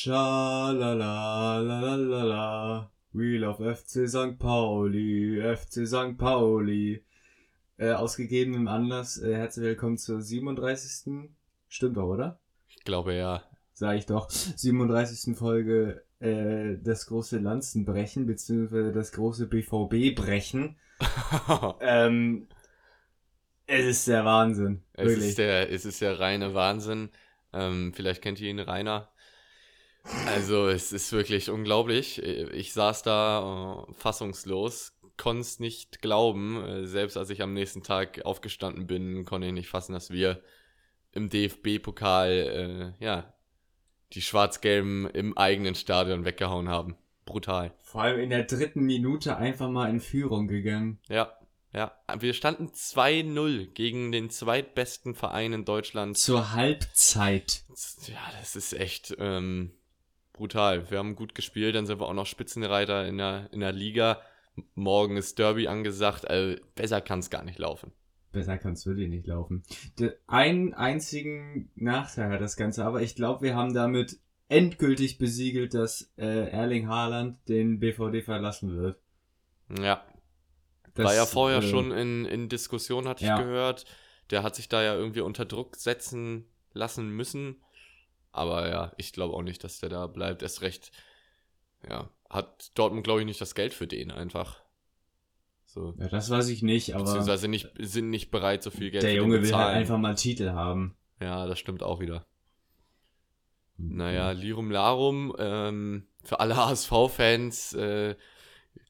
Schalalalalala. We love FC St. Pauli, FC St. Pauli. Äh, aus gegebenem Anlass, äh, herzlich willkommen zur 37. Stimmt doch, oder? Ich glaube ja. Sag ich doch. 37. Folge äh, das große Lanzenbrechen, beziehungsweise das große BVB-Brechen. ähm, es ist der Wahnsinn. es, Wirklich. ist der, es ist der reine Wahnsinn. Ähm, vielleicht kennt ihr ihn, Rainer. Also, es ist wirklich unglaublich. Ich saß da äh, fassungslos, konnte es nicht glauben. Äh, selbst als ich am nächsten Tag aufgestanden bin, konnte ich nicht fassen, dass wir im DFB-Pokal, äh, ja, die Schwarz-Gelben im eigenen Stadion weggehauen haben. Brutal. Vor allem in der dritten Minute einfach mal in Führung gegangen. Ja, ja. Wir standen 2-0 gegen den zweitbesten Verein in Deutschland. Zur Halbzeit. Ja, das ist echt ähm, brutal. Wir haben gut gespielt, dann sind wir auch noch Spitzenreiter in der, in der Liga. Morgen ist Derby angesagt. Also besser kann es gar nicht laufen. Besser kann es wirklich nicht laufen. Der, einen einzigen Nachteil hat das Ganze, aber ich glaube, wir haben damit endgültig besiegelt, dass äh, Erling Haaland den BVD verlassen wird. Ja, Das, war ja vorher äh, schon in, in Diskussion, hatte ich ja. gehört. Der hat sich da ja irgendwie unter Druck setzen lassen müssen. Aber ja, ich glaube auch nicht, dass der da bleibt. Erst recht, ja, hat Dortmund, glaube ich, nicht das Geld für den einfach. So. Ja, das weiß ich nicht, aber Beziehungsweise nicht, sind nicht bereit, so viel Geld der für Junge den will bezahlen. halt einfach mal Titel haben. Ja, das stimmt auch wieder. Mhm. Naja, Lirum Larum, ähm, für alle HSV-Fans, äh,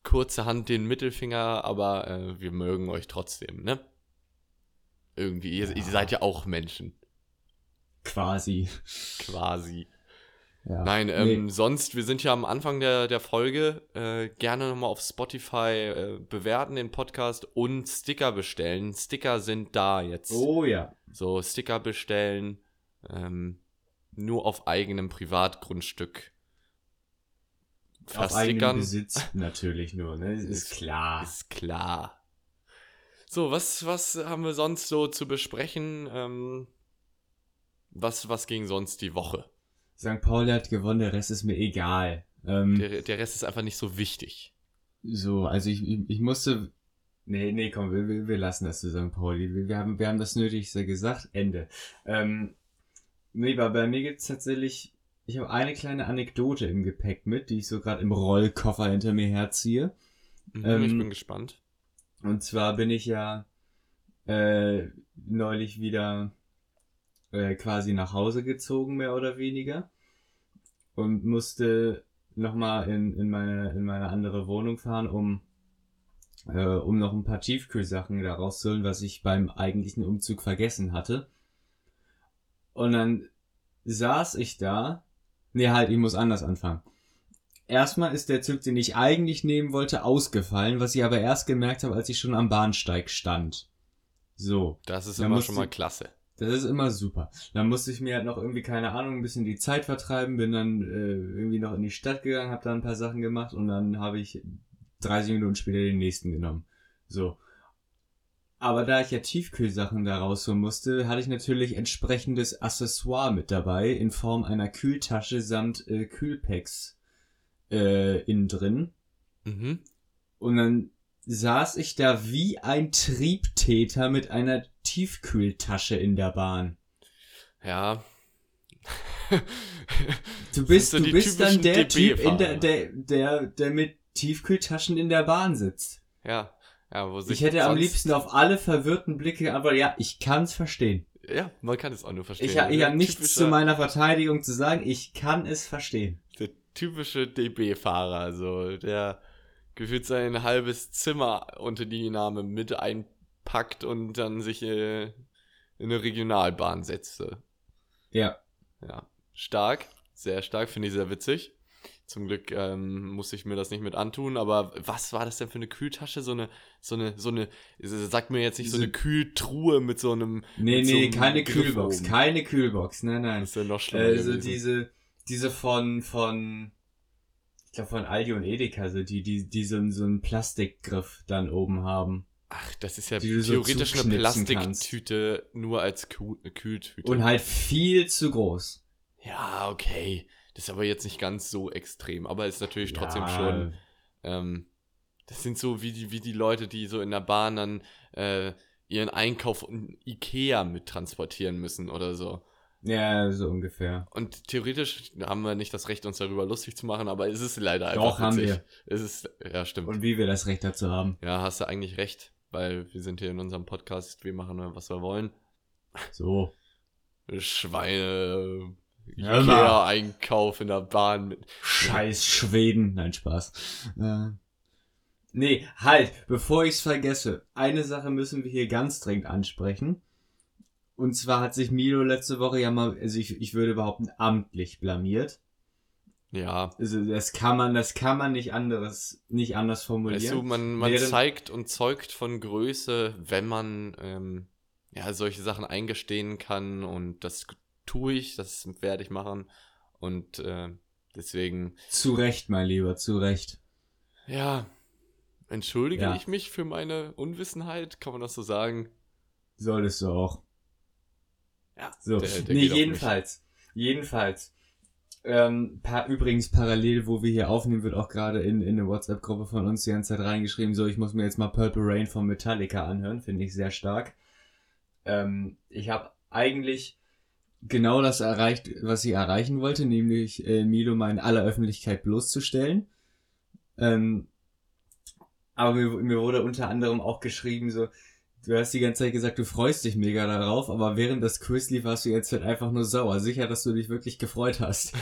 kurze Hand den Mittelfinger, aber äh, wir mögen euch trotzdem, ne? Irgendwie, ihr, Ja. ihr seid ja auch Menschen, Quasi. quasi. Ja. Nein, ähm, Nee. sonst, wir sind ja am Anfang der, der Folge, äh, gerne nochmal auf Spotify äh, bewerten den Podcast und Sticker bestellen. Sticker sind da jetzt. Oh ja. So, Sticker bestellen, ähm, nur auf eigenem Privatgrundstück Auf eigenem. Besitz natürlich nur, ne? Ist, Ist- klar. Ist klar. So, was, was haben wir sonst so zu besprechen? Ähm, was, was ging sonst die Woche? St. Pauli hat gewonnen, der Rest ist mir egal. Ähm, Der, der Rest ist einfach nicht so wichtig. so, also ich, ich, ich musste. Nee, nee, komm, wir, wir, lassen das zu St. Pauli. Wir, wir, haben, wir haben das Nötigste gesagt. Ende. Ähm, nee, bei, bei mir gibt's tatsächlich. Ich habe eine kleine Anekdote im Gepäck mit, die ich so gerade im Rollkoffer hinter mir herziehe. Mhm, Ähm, ich bin gespannt. Und zwar bin ich ja äh, neulich wieder äh, quasi nach Hause gezogen, mehr oder weniger. Und musste nochmal in, in, meine, in meine andere Wohnung fahren, um, äh, um noch ein paar Tiefkühlsachen da rauszuholen, was ich beim eigentlichen Umzug vergessen hatte. Und dann saß ich da. Nee, halt, ich muss anders anfangen. Erstmal ist der Zug, den ich eigentlich nehmen wollte, ausgefallen, was ich aber erst gemerkt habe, als ich schon am Bahnsteig stand. So, Das ist immer schon mal klasse. Das ist immer super. Dann musste ich mir halt noch irgendwie, keine Ahnung, ein bisschen die Zeit vertreiben, bin dann äh, irgendwie noch in die Stadt gegangen, habe da ein paar Sachen gemacht und dann habe ich 30 Minuten später den nächsten genommen. So. Aber da ich ja Tiefkühlsachen da rausholen musste, hatte ich natürlich entsprechendes Accessoire mit dabei in Form einer Kühltasche samt äh, Kühlpacks äh, innen drin. Mhm. Und dann saß ich da wie ein Triebtäter mit einer Tiefkühltasche in der Bahn. Ja. Du bist, so du bist dann der Typ, in der, DB-Fahrer. der, der, der mit Tiefkühltaschen in der Bahn sitzt. Ja. Ja, wo sich Ich hätte am liebsten auf alle verwirrten Blicke, aber ja, ich kann's verstehen. Ja, man kann es auch nur verstehen. Ich, ich habe nichts zu meiner Verteidigung zu sagen, ich kann es verstehen. Der typische DB-Fahrer, so, der gefühlt sein halbes Zimmer unter die Name mit einpackt und dann sich äh, in eine Regionalbahn setzte. Ja. Ja, stark, sehr stark, finde ich sehr witzig. Zum Glück ähm, musste ich mir das nicht mit antun, aber was war das denn für eine Kühltasche? So eine, so eine, so eine, sag mir jetzt nicht so eine Kühltruhe mit so einem. Nee, mit so nee, einem keine Griff Kühlbox, oben. keine Kühlbox, nein, nein. Das ist ja noch schlimmer. Also gewesen. diese, diese von, von, ich glaube von Aldi und Edeka, so die, die, die so, so einen Plastikgriff dann oben haben. Ach, das ist ja du so theoretisch eine Plastiktüte, nur als Kühl Kühltüte. Und halt viel zu groß. ja, okay. Das ist aber jetzt nicht ganz so extrem, aber ist natürlich trotzdem Ja. schon. Ähm, das sind so wie die, wie die Leute, die so in der Bahn dann äh, ihren Einkauf in Ikea mittransportieren müssen oder so. Ja, so ungefähr. Und theoretisch haben wir nicht das Recht, uns darüber lustig zu machen, aber es ist leider einfach Doch, haben witzig. wir. Es ist, ja, stimmt. Und wie wir das Recht dazu haben. ja, hast du eigentlich recht, weil wir sind hier in unserem Podcast, wir machen, was wir wollen. So. Schweine, mal. Ikea-Einkauf in der Bahn. mit- Scheiß Schweden. Nein, Spaß. Äh, nee, halt, bevor ich's vergesse. Eine Sache müssen wir hier ganz dringend ansprechen. Und zwar hat sich Milo letzte Woche ja mal, also ich, ich würde behaupten, amtlich blamiert. Ja, Also das kann man, das kann man nicht anderes, nicht anders formulieren. Weißt du, man, man Während- zeigt und zeugt von Größe, wenn man ähm, ja, solche Sachen eingestehen kann und das tue ich, das werde ich machen und äh, deswegen, Zu Recht, mein Lieber, zu Recht. ja, entschuldige Ja. ich mich für meine Unwissenheit, kann man das so sagen? Solltest du auch. Ja, So, der- der nee, jedenfalls. Jedenfalls. Ähm, pa übrigens parallel, wo wir hier aufnehmen, wird auch gerade in, in eine WhatsApp-Gruppe von uns die ganze Zeit reingeschrieben, so, ich muss mir jetzt mal Purple Rain von Metallica anhören, finde ich sehr stark. Ähm, ich habe eigentlich genau das erreicht, was ich erreichen wollte, nämlich äh, Milo mal in aller Öffentlichkeit bloßzustellen. Ähm, aber mir, mir wurde unter anderem auch geschrieben, so, du hast die ganze Zeit gesagt, du freust dich mega darauf, aber während das Quiz lief, warst du jetzt halt einfach nur sauer. Sicher, dass du dich wirklich gefreut hast.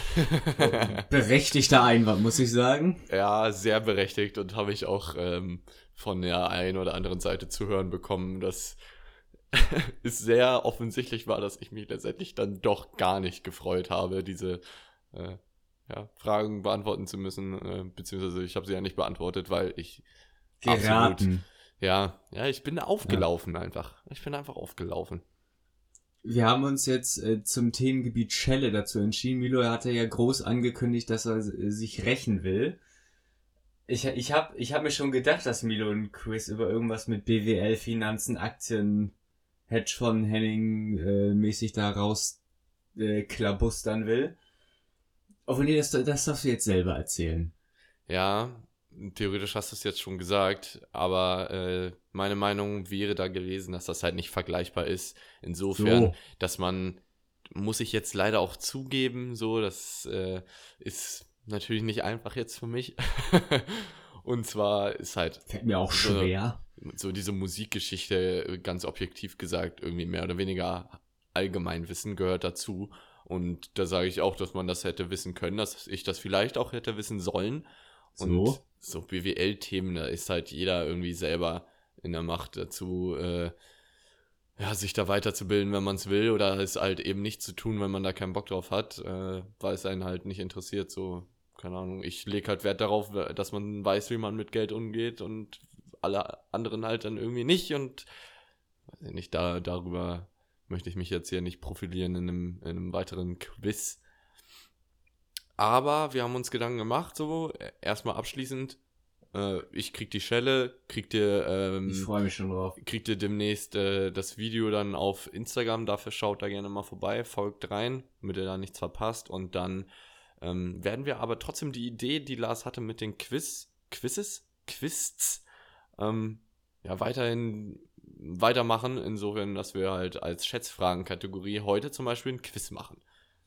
Berechtigter Einwand, muss ich sagen. ja, sehr berechtigt und habe ich auch ähm, von der einen oder anderen Seite zu hören bekommen, dass es sehr offensichtlich war, dass ich mich letztendlich dann doch gar nicht gefreut habe, diese äh, ja, Fragen beantworten zu müssen, äh, beziehungsweise ich habe sie ja nicht beantwortet, weil ich Geraten. Ja, ja, ich bin aufgelaufen einfach. Ich bin einfach aufgelaufen. Wir haben uns jetzt äh, zum Themengebiet Schelle dazu entschieden. Milo hatte ja groß angekündigt, dass er äh, sich rächen will. Ich, ich habe ich hab mir schon gedacht, dass Milo ein Quiz über irgendwas mit BWL, Finanzen, Aktien, Hedgefonds, Henning äh, mäßig da raus äh, klabustern will. Aber nee, das, das darfst du jetzt selber erzählen. Ja, theoretisch hast du es jetzt schon gesagt, aber äh, meine Meinung wäre da gewesen, dass das halt nicht vergleichbar ist. Insofern, dass man, muss ich jetzt leider auch zugeben, so, das äh, ist natürlich nicht einfach jetzt für mich. Und zwar ist halt Fällt mir auch So. schwer. so diese Musikgeschichte, äh, ganz objektiv gesagt, irgendwie mehr oder weniger Allgemeinwissen gehört dazu. Und da sage ich auch, dass man das hätte wissen können, dass ich das vielleicht auch hätte wissen sollen. Und So. So BWL-Themen, da ist halt jeder irgendwie selber in der Macht dazu, äh, ja, sich da weiterzubilden, wenn man es will, oder es halt eben nicht zu tun, wenn man da keinen Bock drauf hat, äh, weil es einen halt nicht interessiert. So, keine Ahnung, ich lege halt Wert darauf, dass man weiß, wie man mit Geld umgeht und alle anderen halt dann irgendwie nicht und weiß ich nicht, da, darüber möchte ich mich jetzt hier nicht profilieren in einem, in einem weiteren Quiz. Aber wir haben uns Gedanken gemacht, so, äh, erstmal abschließend, äh, ich krieg die Schelle, kriegt ihr, ähm, Ich freue mich schon drauf. kriegt ihr demnächst äh, das Video dann auf Instagram. Dafür schaut da gerne mal vorbei, folgt rein, damit ihr da nichts verpasst. Und dann ähm, werden wir aber trotzdem die Idee, die Lars hatte mit den Quiz, Quizzes, Quists, ähm, ja, weiterhin weitermachen. Insofern, dass wir halt als Schätzfragen-Kategorie heute zum Beispiel ein Quiz machen.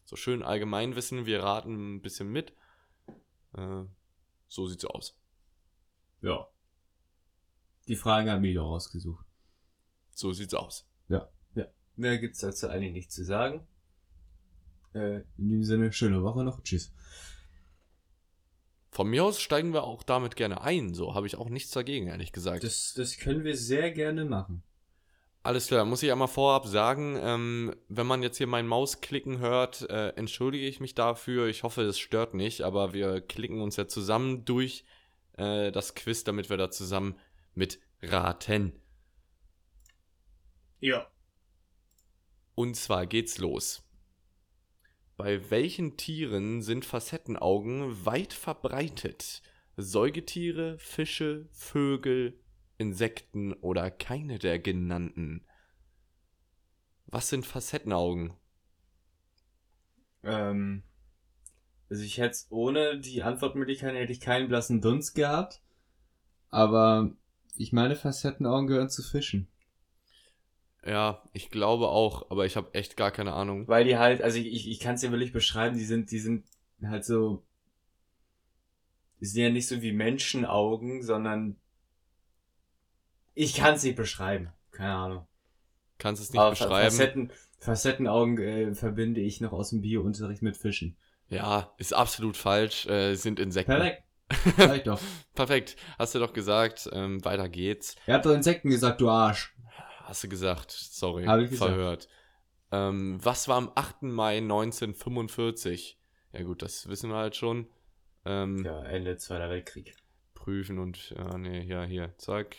So schön Allgemeinwissen, wir raten ein bisschen mit. Äh, so sieht's aus. Ja. Die Frage hat Milo rausgesucht. So sieht's aus. Mehr gibt's dazu eigentlich nicht zu sagen. Äh, in diesem Sinne, schöne Woche noch. Tschüss. Von mir aus steigen wir auch damit gerne ein. So habe ich auch nichts dagegen, ehrlich gesagt. Das, das können wir sehr gerne machen. Alles klar, muss ich einmal vorab sagen, ähm, wenn man jetzt hier mein Mausklicken hört, äh, entschuldige ich mich dafür. Ich hoffe, es stört nicht, aber wir klicken uns ja zusammen durch äh, das Quiz, damit wir da zusammen mit raten. Ja. Und zwar geht's los. Bei welchen Tieren sind Facettenaugen weit verbreitet? Säugetiere, Fische, Vögel, Insekten oder keine der genannten? Was sind Facettenaugen? Ähm, Also ich hätte ohne die Antwortmöglichkeiten hätte ich keinen blassen Dunst gehabt. Aber ich meine, Facettenaugen gehören zu Fischen. Ja, ich glaube auch, aber ich habe echt gar keine Ahnung. Weil die halt, also ich, ich kann es dir wirklich beschreiben, die sind, die sind halt so. Die sind ja nicht so wie Menschenaugen, sondern ich kann es nicht beschreiben. Keine Ahnung. Kannst es nicht Aber beschreiben. Facetten, Facettenaugen äh, verbinde ich noch aus dem Biounterricht mit Fischen. Ja, ist absolut falsch. Äh, sind Insekten. Perfekt. Sag doch. Perfekt. Hast du doch gesagt. Ähm, weiter geht's. Er hat doch Insekten gesagt, du Arsch. Hast du gesagt. Sorry. Hab ich gesagt. Verhört. Ähm, was war am 8. Mai 1945? Ja gut, das wissen wir halt schon. Ähm, Ja, Ende Zweiter Weltkrieg. Prüfen und, ja, nee, ja, hier, zack.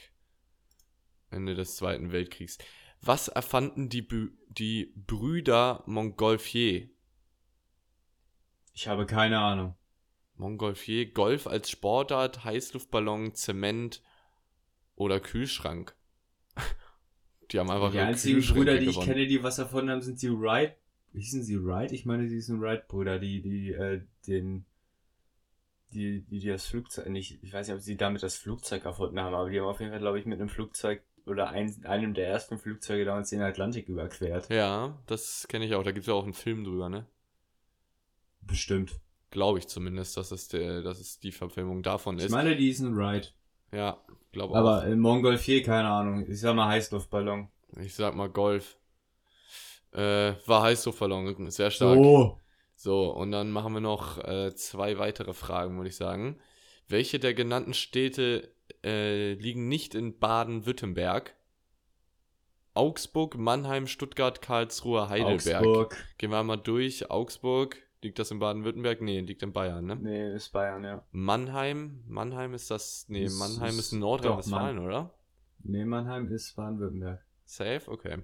Ende des Zweiten Weltkriegs. Was erfanden die, Bü die Brüder Montgolfier? Ich habe keine Ahnung. Montgolfier, Golf als Sportart, Heißluftballon, Zement oder Kühlschrank. Die haben einfach die einzigen Brüder, die ich kenne, die was erfunden haben, sind die Wright. Wie hießen sie Wright? Ich meine, die sind Wright-Brüder, die, die, äh, den, die, die, die das Flugzeug, nicht, ich weiß nicht, ob sie damit das Flugzeug erfunden haben, aber die haben auf jeden Fall, glaube ich, mit einem Flugzeug oder ein, einem der ersten Flugzeuge damals den Atlantik überquert. Ja, das kenne ich auch. Da gibt es ja auch einen Film drüber, ne? Bestimmt. Glaube ich zumindest, dass es, der, dass es die Verfilmung davon Ich ist. meine, die sind Wright. ja, glaube auch. Aber in Mongolfier, keine Ahnung. Ich sag mal Heißluftballon. Ich sag mal Golf. Äh, war Heißluftballon, sehr stark. So. So, und dann machen wir noch äh, zwei weitere Fragen, würde ich sagen. Welche der genannten Städte äh, liegen nicht in Baden-Württemberg? Augsburg, Mannheim, Stuttgart, Karlsruhe, Heidelberg. Augsburg. Gehen wir mal durch. Augsburg, liegt das in Baden-Württemberg? Nee, liegt in Bayern, ne? Nee, ist Bayern, ja. Mannheim, Mannheim ist das, nee, Das Mannheim ist- ist in Nordrhein-Westfalen, oder? Nee, Mannheim ist Baden-Württemberg. Safe, okay.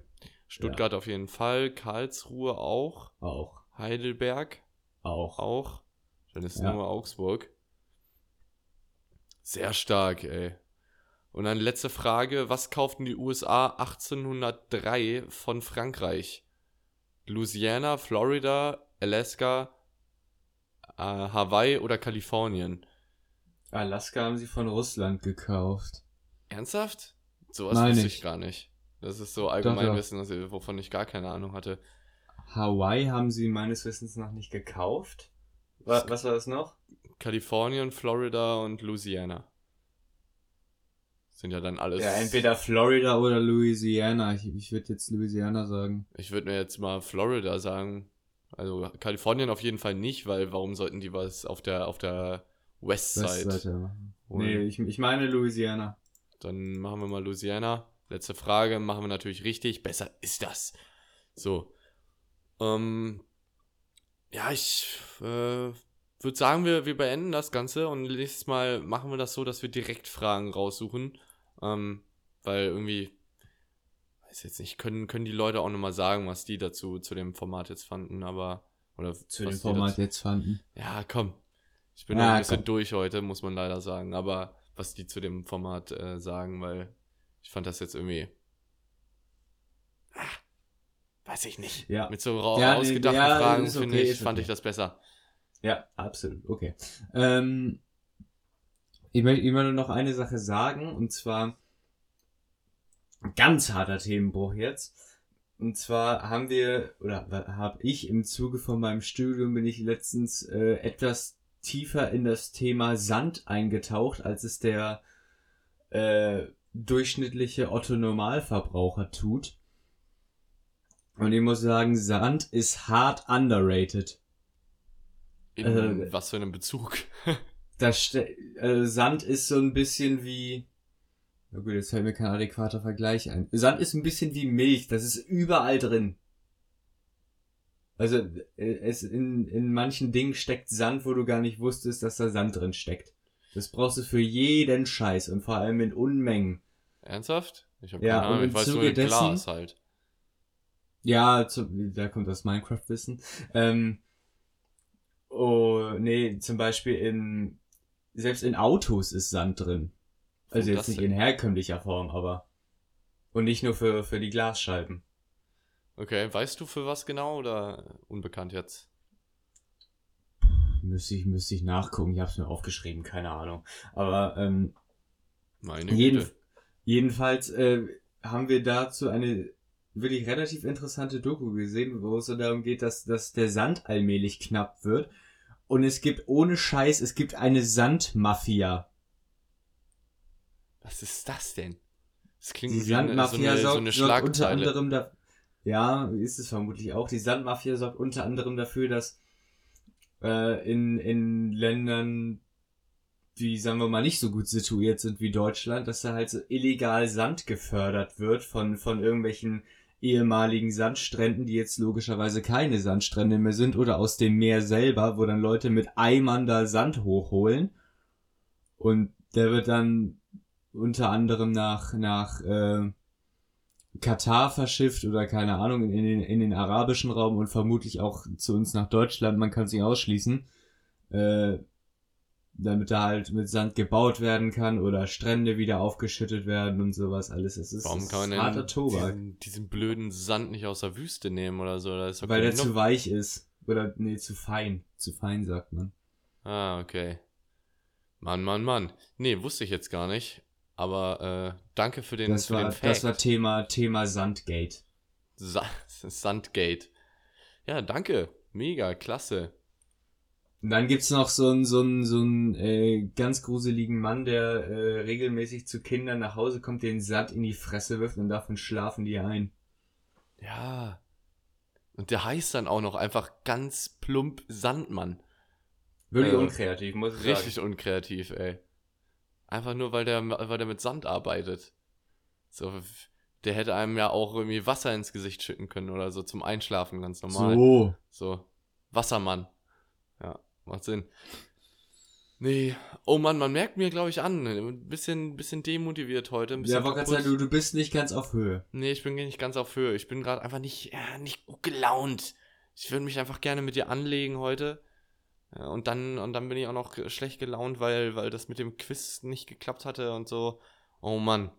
Stuttgart auf jeden Fall, Karlsruhe auch, Auch. Heidelberg Auch. auch. Dann ist Ja. nur Augsburg. Sehr stark, ey. Und dann letzte Frage: Was kauften die USA 1803 von Frankreich? Louisiana, Florida, Alaska, äh, Hawaii oder Kalifornien? Alaska haben sie von Russland gekauft. Ernsthaft? Sowas Nein, wusste nicht. ich gar nicht. Das ist so Allgemeinwissen, doch. das ich- wovon ich gar keine Ahnung hatte. Hawaii haben sie meines Wissens nach nicht gekauft. Wa was war das noch? Kalifornien, Florida und Louisiana. Sind ja dann alles. Ja, entweder Florida oder Louisiana. Ich, ich würde jetzt Louisiana sagen. Ich würde mir jetzt mal Florida sagen. Also Kalifornien auf jeden Fall nicht, weil warum sollten die was auf der auf der Westside? Westseite machen. holen? Nee, ich, ich meine Louisiana. Dann machen wir mal Louisiana. Letzte Frage, machen wir natürlich richtig. Besser ist das. So. Ähm, ja, ich äh, würde sagen, wir, wir beenden das Ganze und nächstes Mal machen wir das so, dass wir direkt Fragen raussuchen. Ähm, weil irgendwie, weiß jetzt nicht, können, können die Leute auch nochmal sagen, was die dazu zu dem Format jetzt fanden, aber. Oder Zu dem Format dazu- jetzt fanden. ja, komm. Ich bin Ja, noch ein bisschen komm. durch heute, muss man leider sagen. Aber was die zu dem Format äh, sagen, weil ich fand das jetzt irgendwie. Ah, weiß ich nicht. Ja. Mit so Ja, nee, ausgedachten ja, Fragen, ist finde okay, ich, fand okay. ich das besser. Ja, absolut. Okay. Ähm, ich möchte immer nur noch eine Sache sagen, und zwar ganz harter Themenbruch jetzt. Und zwar haben wir, oder habe ich im Zuge von meinem Studium, bin ich letztens äh, etwas tiefer in das Thema Sand eingetaucht, als es der äh, durchschnittliche Otto-Normalverbraucher tut. Und ich muss sagen, Sand ist hart underrated. In Äh, was für einem Bezug. Das äh, Sand ist so ein bisschen wie. Na gut, jetzt fällt mir kein adäquater Vergleich ein. Sand ist ein bisschen wie Milch, das ist überall drin. Also äh, es in, in manchen Dingen steckt Sand, wo du gar nicht wusstest, dass da Sand drin steckt. Das brauchst du für jeden Scheiß und vor allem in Unmengen. Ernsthaft? Ich habe Ja, keine Ahnung, ich weiß nur Zuge mit dessen- Glas halt. Ja, zu, da kommt das Minecraft-Wissen. Ähm, oh, nee, zum Beispiel in, selbst in Autos ist Sand drin. Also jetzt nicht in herkömmlicher Form, aber. Und nicht nur für, für die Glasscheiben. Okay, weißt du für was genau oder unbekannt jetzt? Müsste ich, müsste ich nachgucken, ich habe es mir aufgeschrieben, keine Ahnung. Aber ähm, Meine jeden, jedenfalls äh, haben wir dazu eine wirklich relativ interessante Doku gesehen, wo es so darum geht, dass, dass der Sand allmählich knapp wird. Und es gibt ohne Scheiß, es gibt eine Sandmafia. Was ist das denn? Das klingt Die wie eine, so Sandmafia eine, so sorgt, eine sorgt unter anderem da, ja, ist es vermutlich auch. Die Sandmafia sorgt unter anderem dafür, dass äh, in, in Ländern, die, sagen wir mal, nicht so gut situiert sind wie Deutschland, dass da halt so illegal Sand gefördert wird von, von irgendwelchen ehemaligen Sandstränden, die jetzt logischerweise keine Sandstrände mehr sind oder aus dem Meer selber, wo dann Leute mit Eimern da Sand hochholen. Und der wird dann unter anderem nach, nach äh, Katar verschifft oder keine Ahnung, in den, in den arabischen Raum und vermutlich auch zu uns nach Deutschland, man kann es nicht ausschließen, äh, damit da halt mit Sand gebaut werden kann oder Strände wieder aufgeschüttet werden und sowas alles. Es ist, Warum es kann man harter Tobak, diesen, diesen blöden Sand nicht aus der Wüste nehmen oder so? Doch weil der zu weich ist. Oder, nee, zu fein. Zu fein, sagt man. Ah, okay. Mann, Mann, Mann. Nee, wusste ich jetzt gar nicht. Aber äh, danke für den, Das für war, den Fact. das war Thema, Thema Sandgate. Sa Sandgate. Ja, danke. Mega, klasse. Und dann gibt's noch so einen, so einen, so einen äh, ganz gruseligen Mann, der äh, regelmäßig zu Kindern nach Hause kommt, den Sand in die Fresse wirft und davon schlafen die ein. Ja. Und der heißt dann auch noch einfach ganz plump Sandmann. Wirklich Äh, unkreativ, muss ich Richtig sagen. unkreativ, ey. Einfach nur, weil der, weil der mit Sand arbeitet. So, der hätte einem ja auch irgendwie Wasser ins Gesicht schütten können oder so zum Einschlafen, ganz normal. So. So, Wassermann. Macht Sinn. Nee, oh Mann, man merkt mir, glaube ich, an. Ein bisschen, bisschen demotiviert heute. Ein bisschen Ja, kaputt. sagen, du, du bist nicht ganz auf Höhe. Nee, ich bin nicht ganz auf Höhe. Ich bin gerade einfach nicht, ja, nicht gut gelaunt. Ich würde mich einfach gerne mit dir anlegen heute. Ja, und dann, und dann bin ich auch noch schlecht gelaunt, weil, weil das mit dem Quiz nicht geklappt hatte und so. Oh Mann.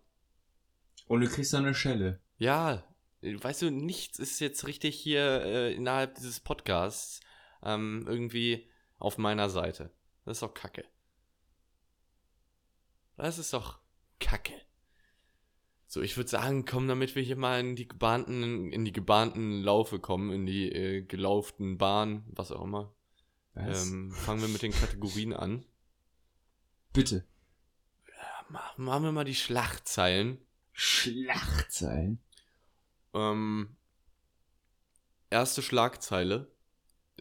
Und du kriegst dann eine Schelle. Ja, weißt du, nichts ist jetzt richtig hier äh, innerhalb dieses Podcasts ähm, irgendwie auf meiner Seite. Das ist doch Kacke. Das ist doch Kacke. So, ich würde sagen, komm, damit wir hier mal in die gebahnten, in die gebahnten Laufe kommen, in die äh, gelauften Bahnen, was auch immer. Was? Ähm, fangen wir mit den Kategorien an. Bitte. Ma- Machen wir mal die Schlachtzeilen. Schlachtzeilen. Ähm, erste Schlagzeile.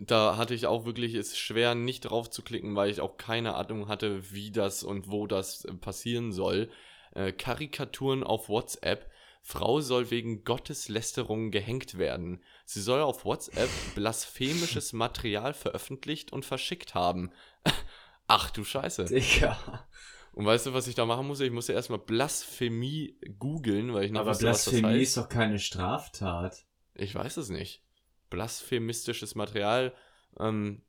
Da hatte ich auch wirklich es schwer, nicht drauf zu klicken, weil ich auch keine Ahnung hatte, wie das und wo das äh, passieren soll. Äh, Karikaturen auf WhatsApp. Frau soll wegen Gotteslästerung gehängt werden. Sie soll auf WhatsApp blasphemisches Material veröffentlicht und verschickt haben. Ach du Scheiße. Digga. Und weißt du, was ich da machen musste? Ich musste erstmal Blasphemie googeln, weil ich nicht Aber wusste, was das Blasphemie heißt. ist doch keine Straftat. Ich weiß es nicht. Blasphemistisches Material. Ähm,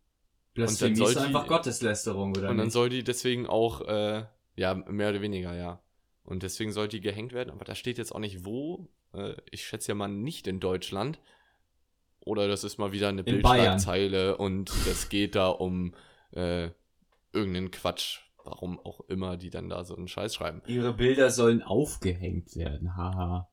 Blasphemie soll ist die- einfach Gotteslästerung, oder und dann nicht? soll die deswegen auch, äh, ja, mehr oder weniger, ja. Und deswegen soll die gehängt werden, aber da steht jetzt auch nicht wo. Äh, ich schätze ja mal nicht in Deutschland. Oder das ist mal wieder eine. Bildschlagzeile und das geht da um äh, irgendeinen Quatsch. Warum auch immer die dann da so einen Scheiß schreiben. Ihre Bilder sollen aufgehängt werden, haha.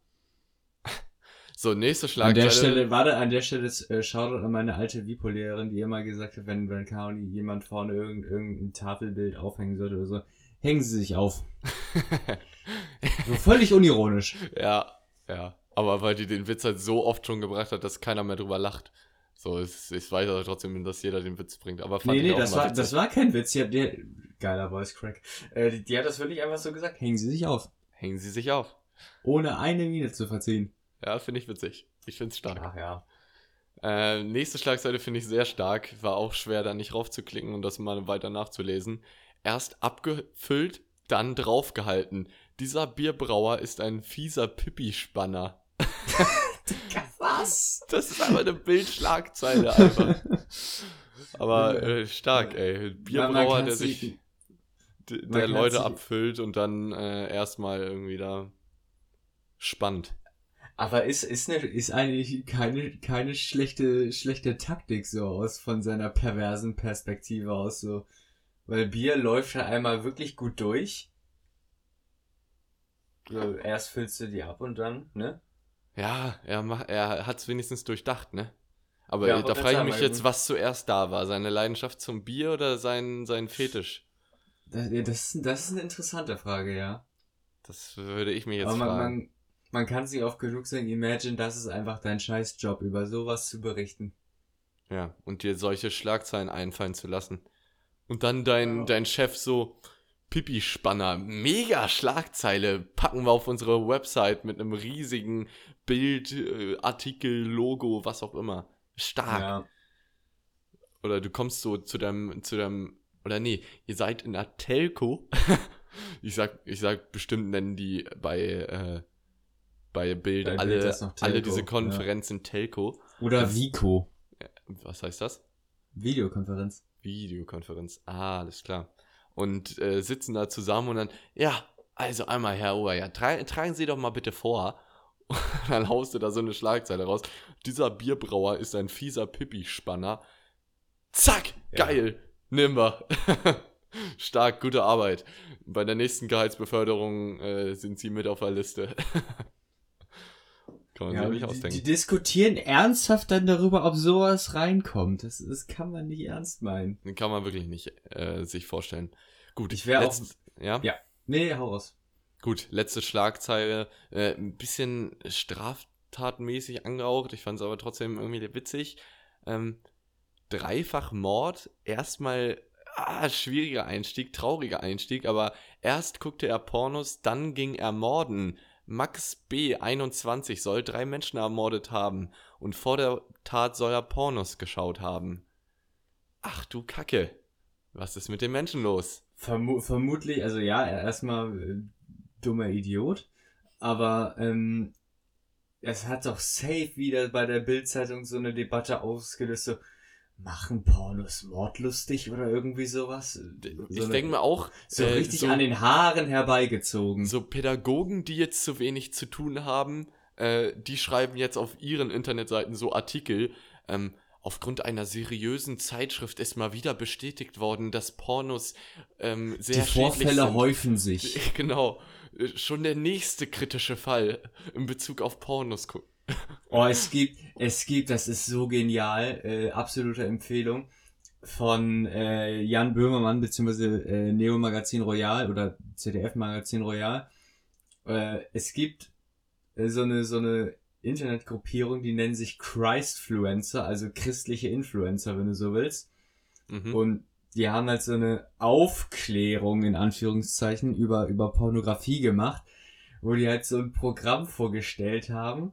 So, nächste An Schlagzeile. der Stelle, warte, an der Stelle äh, Shoutout an meine alte Vipo-Lehrerin, die immer gesagt hat, wenn, wenn Kaoni jemand vorne irgend, irgendein Tafelbild aufhängen sollte oder so, hängen sie sich auf. So völlig unironisch. Ja, ja. Aber weil die den Witz halt so oft schon gebracht hat, dass keiner mehr drüber lacht. So, es, ich weiß aber trotzdem, dass jeder den Witz bringt. Aber fand Nee, nee, auch das war, witzig. das war kein Witz. Die hat, die, geiler Voice Crack. Äh, die, die hat das wirklich einfach so gesagt. Hängen sie sich auf. Hängen sie sich auf. Ohne eine Miene zu verziehen. Ja, finde ich witzig. Ich finde es stark. Ach ja. Äh, nächste Schlagseite finde ich sehr stark. War auch schwer, da nicht raufzuklicken und das mal weiter nachzulesen. Erst abgefüllt, dann draufgehalten. Dieser Bierbrauer ist ein fieser Pipi-Spanner. Was? Das ist einfach eine Bildschlagzeile einfach. Aber äh, stark, ey. Bierbrauer, der sich der Leute abfüllt und dann äh, erstmal irgendwie da spannt. Aber ist, ist, ne, ist eigentlich keine, keine schlechte, schlechte Taktik so aus von seiner perversen Perspektive aus so. Weil Bier läuft ja einmal wirklich gut durch. So, erst füllst du die ab und dann, ne? Ja, er, mach, er hat es wenigstens durchdacht, ne? Aber Ja, da frage ich mich jetzt, was zuerst da war. Seine Leidenschaft zum Bier oder sein, sein Fetisch? Das, das, das ist eine interessante Frage, ja. Das würde ich mir jetzt man, fragen. man, man kann sich oft genug sagen, imagine, das ist einfach dein Scheißjob, über sowas zu berichten. Ja, und dir solche Schlagzeilen einfallen zu lassen. Und dann dein, Ja. dein Chef so, Pipi-Spanner, mega Schlagzeile, packen wir auf unsere Website mit einem riesigen Bild, äh, Artikel, Logo, was auch immer. Stark. Ja. Oder du kommst so zu deinem, zu deinem, oder nee, ihr seid in der Telco. ich sag, ich sag bestimmt nennen die bei, äh, bei Bild Bei Bild alle, noch alle diese ja. Konferenzen Telco. Oder Das- Vico. Was heißt das? Videokonferenz. Videokonferenz. Ah, alles klar. Und äh, sitzen da zusammen und dann, ja, also einmal, Herr Oberjahr, tra tragen Sie doch mal bitte vor. Und dann haust du da so eine Schlagzeile raus. Dieser Bierbrauer ist ein fieser Pipi-Spanner. Zack, Ja. geil, nimm wir. Stark, gute Arbeit. Bei der nächsten Gehaltsbeförderung äh, sind Sie mit auf der Liste. Kann man Ja, sich nicht die, ausdenken. die diskutieren ernsthaft dann darüber, ob sowas reinkommt. Das, das kann man nicht ernst meinen. Kann man wirklich nicht äh, sich vorstellen. Gut, Ich wär auch- ja? Ja. Nee, hau raus. Gut, letzte Schlagzeile. Äh, ein bisschen straftatmäßig angehaucht. Ich fand es aber trotzdem irgendwie witzig. Ähm, dreifach Mord. Erstmal ah, schwieriger Einstieg, trauriger Einstieg. Aber erst guckte er Pornos, dann ging er morden. Max B. 21 soll drei Menschen ermordet haben. Und vor der Tat soll er Pornos geschaut haben. Ach du Kacke. Was ist mit den Menschen los? Vermu vermutlich, also ja, erstmal äh, dummer Idiot, aber ähm, es hat doch safe wieder bei der Bildzeitung so eine Debatte ausgelöst, so machen Pornos mordlustig oder irgendwie sowas. Ich so eine- denke mir auch, so äh, richtig so- an den Haaren herbeigezogen. So Pädagogen, die jetzt zu wenig zu tun haben, äh, die schreiben jetzt auf ihren Internetseiten so Artikel. Ähm, aufgrund einer seriösen Zeitschrift ist mal wieder bestätigt worden, dass Pornos ähm, sehr Die Vorfälle sind. häufen sich. Genau. Äh, Schon der nächste kritische Fall in Bezug auf Pornos. gucken. Oh, es gibt, es gibt, das ist so genial, äh, absolute Empfehlung von äh, Jan Böhmermann beziehungsweise äh, Neo Magazin Royal oder ZDF Magazin Royal. Äh, es gibt äh, so eine so eine Internetgruppierung, die nennen sich Christfluencer, also christliche Influencer, wenn du so willst. Mhm. Und die haben halt so eine Aufklärung in Anführungszeichen über, über Pornografie gemacht, wo die halt so ein Programm vorgestellt haben,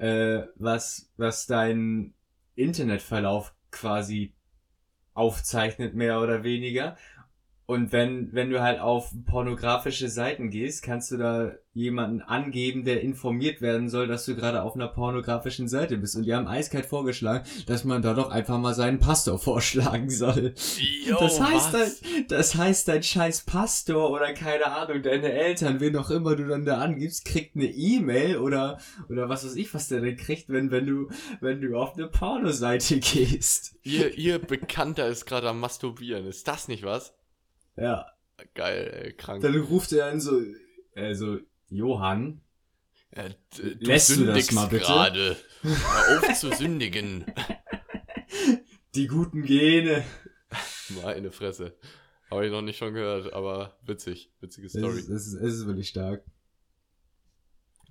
äh, was, was deinen Internetverlauf quasi aufzeichnet, mehr oder weniger. Und wenn, wenn du halt auf pornografische Seiten gehst, kannst du da jemanden angeben, der informiert werden soll, dass du gerade auf einer pornografischen Seite bist. Und die haben eiskalt vorgeschlagen, dass man da doch einfach mal seinen Pastor vorschlagen soll. Jo, das heißt, was? dein, das heißt, dein scheiß Pastor oder keine Ahnung, deine Eltern, wen auch immer du dann da angibst, kriegt eine E-Mail oder, oder was weiß ich, was der denn kriegt, wenn, wenn du, wenn du auf eine Pornoseite gehst. Ihr, ihr Bekannter ist gerade am Masturbieren. Ist das nicht was? Ja. Geil, ey, krank. Dann ruft er an so, also, Johann, Ja, du Lässt du das mal bitte? gerade. Hör auf zu sündigen. die guten Gene. Meine Fresse. Habe ich noch nicht schon gehört, aber witzig. Witzige Es Story. ist, es, ist, es ist wirklich stark.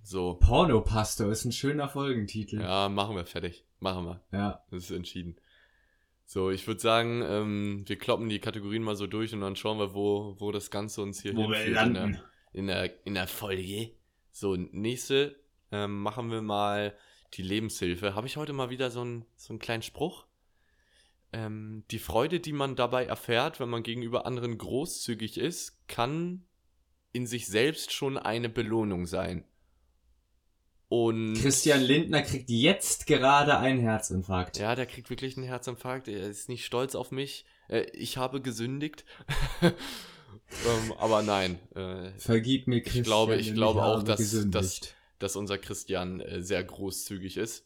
So. Pornopastor ist ein schöner Folgentitel. Ja, machen wir fertig. Machen wir. ja. Das ist entschieden. So, ich würde sagen, ähm, wir kloppen die Kategorien mal so durch und dann schauen wir, wo, wo das Ganze uns hier Wo wir hinführt landen. In, der, in, der, in der Folge. So, nächste ähm, machen wir mal die Lebenshilfe. Habe ich heute mal wieder so, ein, so einen kleinen Spruch? Ähm, die Freude, die man dabei erfährt, wenn man gegenüber anderen großzügig ist, kann in sich selbst schon eine Belohnung sein. Und Christian Lindner kriegt jetzt gerade einen Herzinfarkt. ja, der kriegt wirklich einen Herzinfarkt. Er ist nicht stolz auf mich. Äh, Ich habe gesündigt. ähm, aber nein. Äh, Vergib mir, Christian. glaube- ich glaube auch, habe dass- dass- dass unser Christian äh, sehr großzügig ist.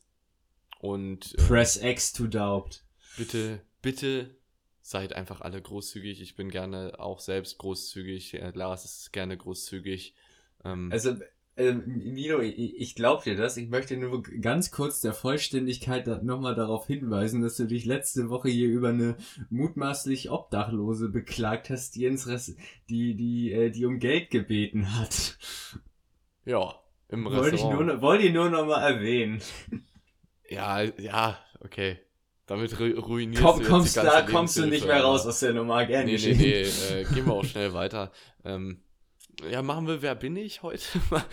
Und äh, Press X to doubt. bitte, bitte seid einfach alle großzügig. Ich bin gerne auch selbst großzügig. Äh, Lars ist gerne großzügig. Ähm, Also, ähm, Nino, ich, ich glaube dir das. Ich möchte nur ganz kurz der Vollständigkeit nochmal darauf hinweisen, dass du dich letzte Woche hier über eine mutmaßlich Obdachlose beklagt hast, die ins Res die, die, äh, die um Geld gebeten hat. ja, im Wollte ich Restaurant. nur, wollte ich nur nochmal erwähnen. Ja, ja, okay. Damit ru ruinierst Komm, du kommst da kommst du nicht mehr raus aus der Nummer, gern Nee, nee, nee, äh, gehen wir auch schnell weiter. Ähm, ja, machen wir Wer bin ich heute?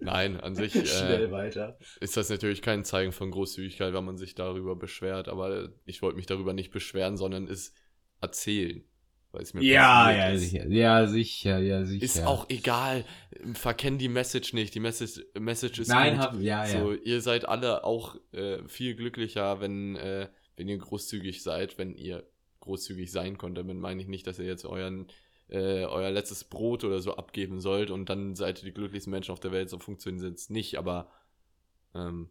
Nein, an sich Schnell äh, weiter. ist das natürlich kein Zeichen von Großzügigkeit, wenn man sich darüber beschwert, aber ich wollte mich darüber nicht beschweren, sondern es erzählen. Weil es mir Ja, ja, ist. sicher. Ja, sicher, ja, sicher. Ist auch egal. Verkenn die Message nicht. Die Message, Message ist Nein, gut. hab, ja, ja. So, ihr seid alle auch äh, viel glücklicher, wenn, äh, wenn ihr großzügig seid, wenn ihr großzügig sein könnt. Damit meine ich nicht, dass ihr jetzt euren, äh, euer letztes Brot oder so abgeben sollt und dann seid ihr die glücklichsten Menschen auf der Welt. So funktioniert es nicht, aber ähm,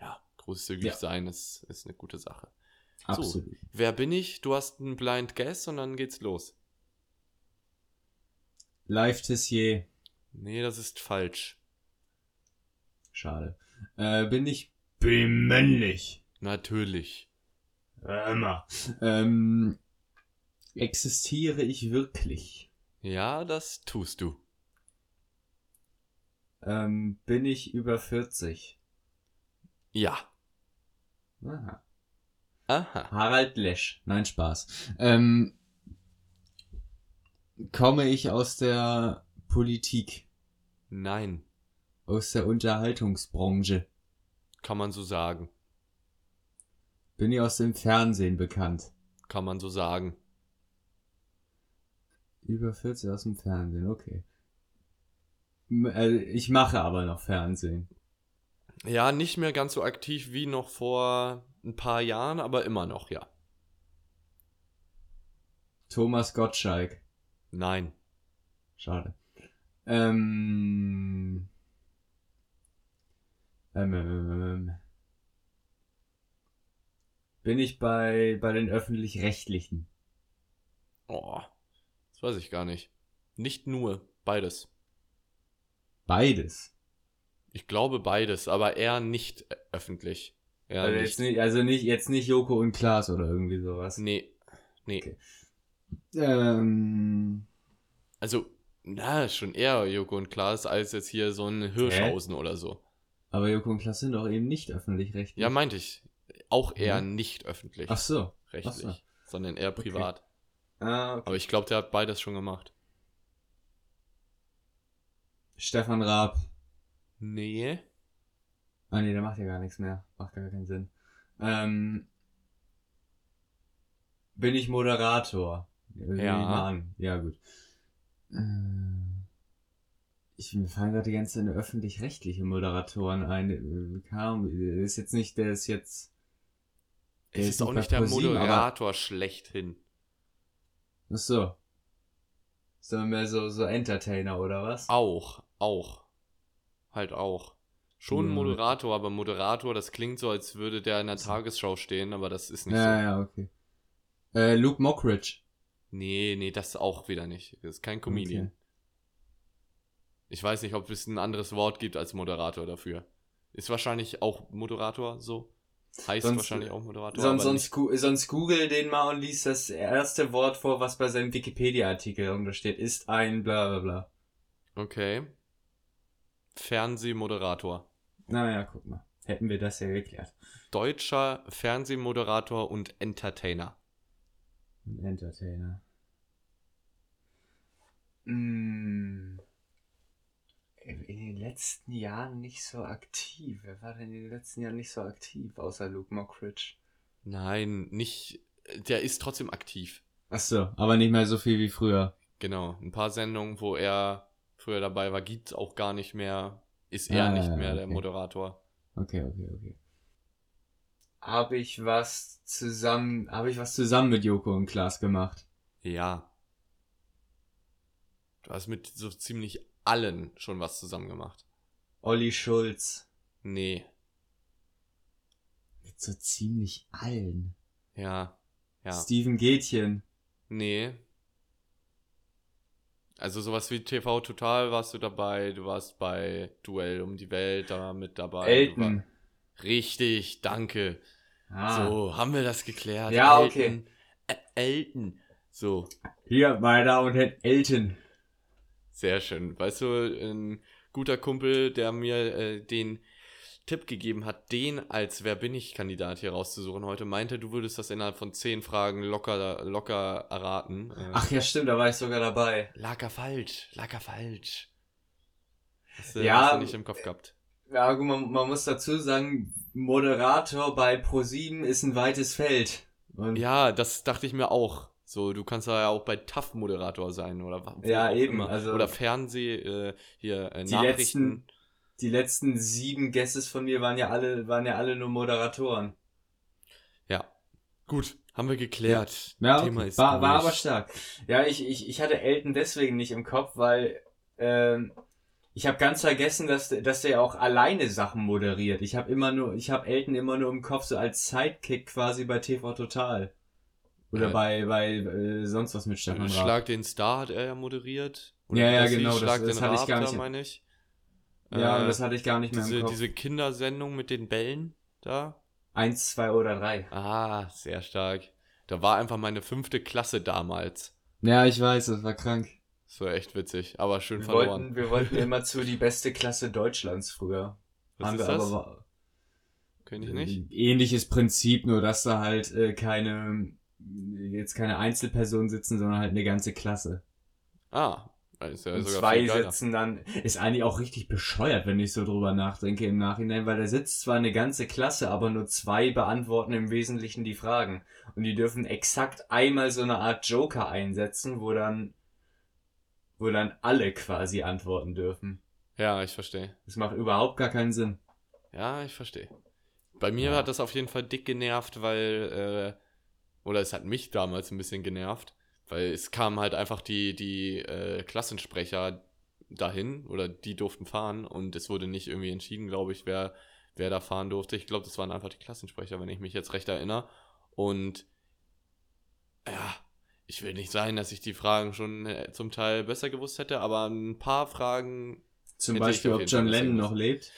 ja, großzügig Ja. sein ist, ist eine gute Sache. Absolut. Wer bin ich? Du hast einen Blind Guess und dann geht's los. Live Tessier. Nee, das ist falsch. Schade. Äh, bin ich bin männlich. Natürlich. Immer. Ähm, existiere ich wirklich? Ja, das tust du. Ähm, bin ich über 40? Ja. Aha. Aha. Harald Lesch. Nein, Spaß. Ähm, komme ich aus der Politik? Nein, Aus der Unterhaltungsbranche? kann man so sagen. Bin ich aus dem Fernsehen bekannt? Kann man so sagen. Über 40 aus dem Fernsehen, okay. Äh, Ich mache aber noch Fernsehen. Ja, nicht mehr ganz so aktiv wie noch vor ein paar Jahren, aber immer noch, ja. Thomas Gottschalk. Nein. Schade. Ähm. Ähm, ähm, ähm, ähm. Bin ich bei, bei den Öffentlich-Rechtlichen? Oh, weiß ich gar nicht. Nicht nur, beides. Beides. Ich glaube beides, aber eher nicht öffentlich. Eher Also, nicht. jetzt nicht, also nicht, jetzt nicht Joko und Klaas oder irgendwie sowas. Nee, nee. Okay. Ähm. Also, na, schon eher Joko und Klaas als jetzt hier so ein Hirschhausen oder so. Aber Joko und Klaas sind doch eben nicht öffentlich-rechtlich. Ja, meinte ich. Auch eher Mhm. nicht öffentlich. Ach so. rechtlich. ach so. Sondern eher privat. Ah, okay. Aber ich glaube, der hat beides schon gemacht. Stefan Raab. Nee. Ah nee, der macht ja gar nichts mehr. Macht gar keinen Sinn. Ähm, bin ich Moderator? Ja. Ja, gut. Ähm, ich, mir fallen gerade die ganzen öffentlich-rechtliche Moderatoren ein. Äh, Ahnung, der ist jetzt nicht, der ist jetzt. Der Es ist ist auch nicht der Moderator schlechthin. Ach so. Ist aber mehr so, so Entertainer oder was? Auch, auch. Halt auch. Schon Ja. Moderator, aber Moderator, das klingt so, als würde der in der Tagesschau stehen, aber das ist nicht ja, so. ja, okay. Äh, Luke Mockridge. Nee, nee, das auch wieder nicht. Das ist kein Comedian. Okay. Ich weiß nicht, ob es ein anderes Wort gibt als Moderator dafür. Ist wahrscheinlich auch Moderator so. Heißt Sonst- wahrscheinlich auch Moderator. Sonst, sonst, gu- sonst google den mal und liest das erste Wort vor, was bei seinem Wikipedia-Artikel untersteht. Ist ein bla bla bla. Okay. Fernsehmoderator. Naja, guck mal. Hätten wir das ja geklärt. Deutscher Fernsehmoderator und Entertainer. Entertainer. Mm. In den letzten Jahren nicht so aktiv. Wer war denn in den letzten Jahren nicht so aktiv, außer Luke Mockridge? Nein, nicht. Der ist trotzdem aktiv. Ach so, aber nicht mehr so viel wie früher. Genau. Ein paar Sendungen, wo er früher dabei war, gibt's auch gar nicht mehr. Ist er Ah, nicht mehr der okay. Moderator. Okay, okay, okay. Habe ich was zusammen, habe ich was zusammen mit Joko und Klaas gemacht? Ja. Du hast mit so ziemlich allen schon was zusammen gemacht. Olli Schulz. Nee. Mit so ziemlich allen. Ja. Ja. Steven Gätchen. Nee. Also sowas wie TV Total warst du dabei, du warst bei Duell um die Welt da mit dabei. Elton. Richtig, danke. Ah. So, haben wir das geklärt. Ja, Elton. Ä- Elton. So, Hier, meine Damen und Herren, Elton. Sehr schön. Weißt du, ein guter Kumpel, der mir äh, den Tipp gegeben hat, den als Wer bin ich Kandidat hier rauszusuchen heute, meinte, du würdest das innerhalb von zehn Fragen locker, locker erraten. Äh, Ach ja, stimmt, da war ich sogar dabei. Lag er falsch, lag er falsch. Hast, du- Ja, hast du nicht im Kopf gehabt. Ja, gut, man, man muss dazu sagen, Moderator bei ProSieben ist ein weites Feld. Und Ja, das dachte ich mir auch. So, du kannst ja auch bei TAF Moderator sein oder wa- wo Ja, eben, immer. also- oder Fernseh äh, hier äh, die Nachrichten. letzten, die letzten sieben Guesses von mir waren ja alle, waren ja alle nur Moderatoren. Ja. Gut, haben wir geklärt. Ja, Thema okay. ist war, war aber stark. Ja, ich, ich, ich hatte Elton deswegen nicht im Kopf, weil ähm, ich habe ganz vergessen, dass, der- dass der auch alleine Sachen moderiert. Ich habe immer nur, ich habe Elton immer nur im Kopf so als Sidekick quasi bei TV Total. Oder Ja. bei, bei äh, sonst was mit Stefan Raab. Schlag den Star hat er ja moderiert. Ja, ja, das hieß genau, das- Schlag das den hatte ich gar nicht- meine ich. Ja, Äh, das hatte ich gar nicht mehr diese, im Kopf. diese Kindersendung mit den Bällen da. Eins, zwei oder drei. Ah, sehr stark. Da war einfach meine fünfte Klasse damals. Ja, ich weiß, das war krank. Das war echt witzig, aber schön Wir verloren. wollten, wir wollten immer zu die beste Klasse Deutschlands früher. Was Haben ist wir das? aber Kenn ich nicht. Ähnliches Prinzip, nur dass da halt äh, keine, jetzt keine Einzelpersonen sitzen, sondern halt eine ganze Klasse. Ah, ist ja Und sogar zwei sitzen dann, ist eigentlich auch richtig bescheuert, wenn ich so drüber nachdenke im Nachhinein, weil da sitzt zwar eine ganze Klasse, aber nur zwei beantworten im Wesentlichen die Fragen. Und die dürfen exakt einmal so eine Art Joker einsetzen, wo dann, wo dann alle quasi antworten dürfen. Ja, ich verstehe. Das macht überhaupt gar keinen Sinn. Ja, ich verstehe. Bei mir Ja. hat das auf jeden Fall dick genervt, weil, äh, oder es hat mich damals ein bisschen genervt, weil es kamen halt einfach die, die äh, Klassensprecher dahin oder die durften fahren und es wurde nicht irgendwie entschieden, glaube ich, wer, wer da fahren durfte. Ich glaube, das waren einfach die Klassensprecher, wenn ich mich jetzt recht erinnere. Und ja, ich will nicht sagen, dass ich die Fragen schon äh, zum Teil besser gewusst hätte, aber ein paar Fragen Zum Beispiel, ob John Lennon noch lebt.